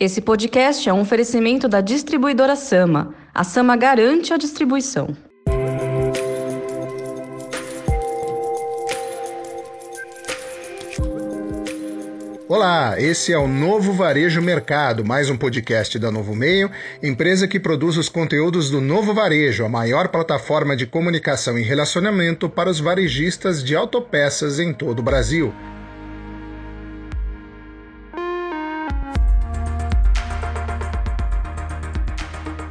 Esse podcast é um oferecimento da distribuidora Sama. A Sama garante a distribuição. Olá, esse é o Novo Varejo Mercado, mais um podcast da Novo Meio, empresa que produz os conteúdos do Novo Varejo, a maior plataforma de comunicação e relacionamento para os varejistas de autopeças em todo o Brasil.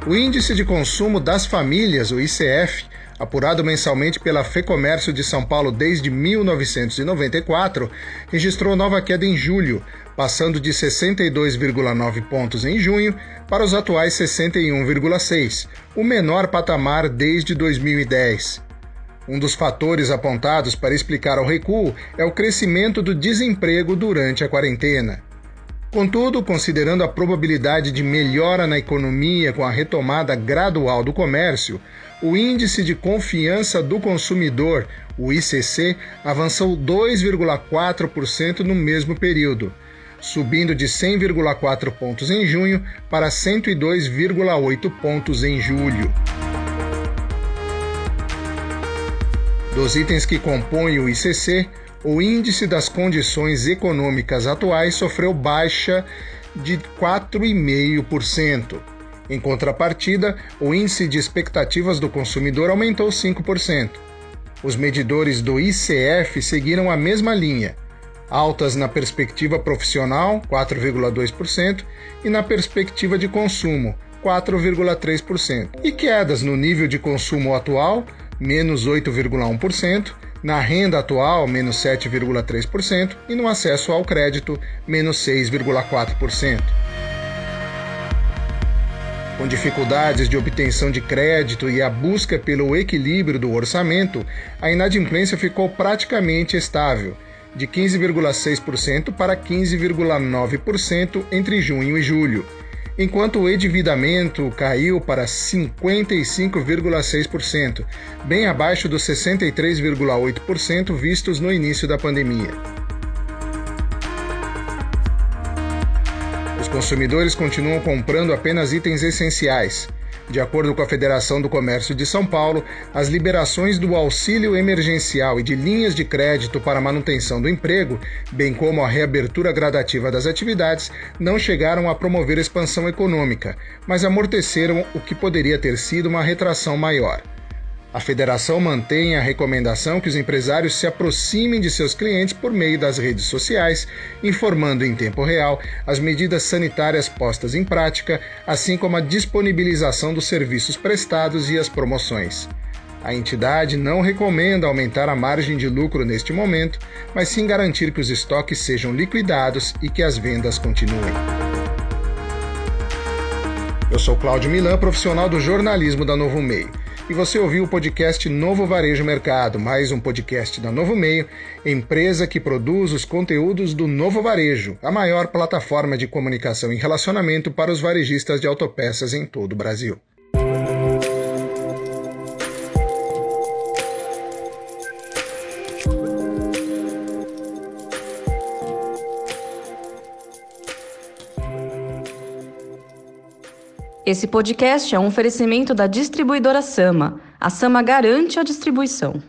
O Índice de Consumo das Famílias, o ICF, apurado mensalmente pela FEComércio de São Paulo desde 1994, registrou nova queda em julho, passando de 62,9 pontos em junho para os atuais 61,6, o menor patamar desde 2010. Um dos fatores apontados para explicar o recuo é o crescimento do desemprego durante a quarentena. Contudo, considerando a probabilidade de melhora na economia com a retomada gradual do comércio, o Índice de Confiança do Consumidor, o ICC, avançou 2,4% no mesmo período, subindo de 100,4 pontos em junho para 102,8 pontos em julho. Dos itens que compõem o ICC, o índice das condições econômicas atuais sofreu baixa de 4,5%. Em contrapartida, o índice de expectativas do consumidor aumentou 5%. Os medidores do ICF seguiram a mesma linha, altas na perspectiva profissional, 4,2%, e na perspectiva de consumo, 4,3%, e quedas no nível de consumo atual, menos 8,1%, na renda atual, menos 7,3%, e no acesso ao crédito, menos 6,4%. Com dificuldades de obtenção de crédito e a busca pelo equilíbrio do orçamento, a inadimplência ficou praticamente estável, de 15,6% para 15,9% entre junho e julho enquanto o endividamento caiu para 55,6%, bem abaixo dos 63,8% vistos no início da pandemia. Os consumidores continuam comprando apenas itens essenciais. De acordo com a Federação do Comércio de São Paulo, as liberações do auxílio emergencial e de linhas de crédito para manutenção do emprego, bem como a reabertura gradativa das atividades, não chegaram a promover expansão econômica, mas amorteceram o que poderia ter sido uma retração maior. A federação mantém a recomendação que os empresários se aproximem de seus clientes por meio das redes sociais, informando em tempo real as medidas sanitárias postas em prática, assim como a disponibilização dos serviços prestados e as promoções. A entidade não recomenda aumentar a margem de lucro neste momento, mas sim garantir que os estoques sejam liquidados e que as vendas continuem. Eu sou Cláudio Milan, profissional do jornalismo da Novo Meio e você ouviu o podcast Novo Varejo Mercado, mais um podcast da Novo Meio, empresa que produz os conteúdos do Novo Varejo, a maior plataforma de comunicação e relacionamento para os varejistas de autopeças em todo o Brasil. Esse podcast é um oferecimento da distribuidora Sama. A Sama garante a distribuição.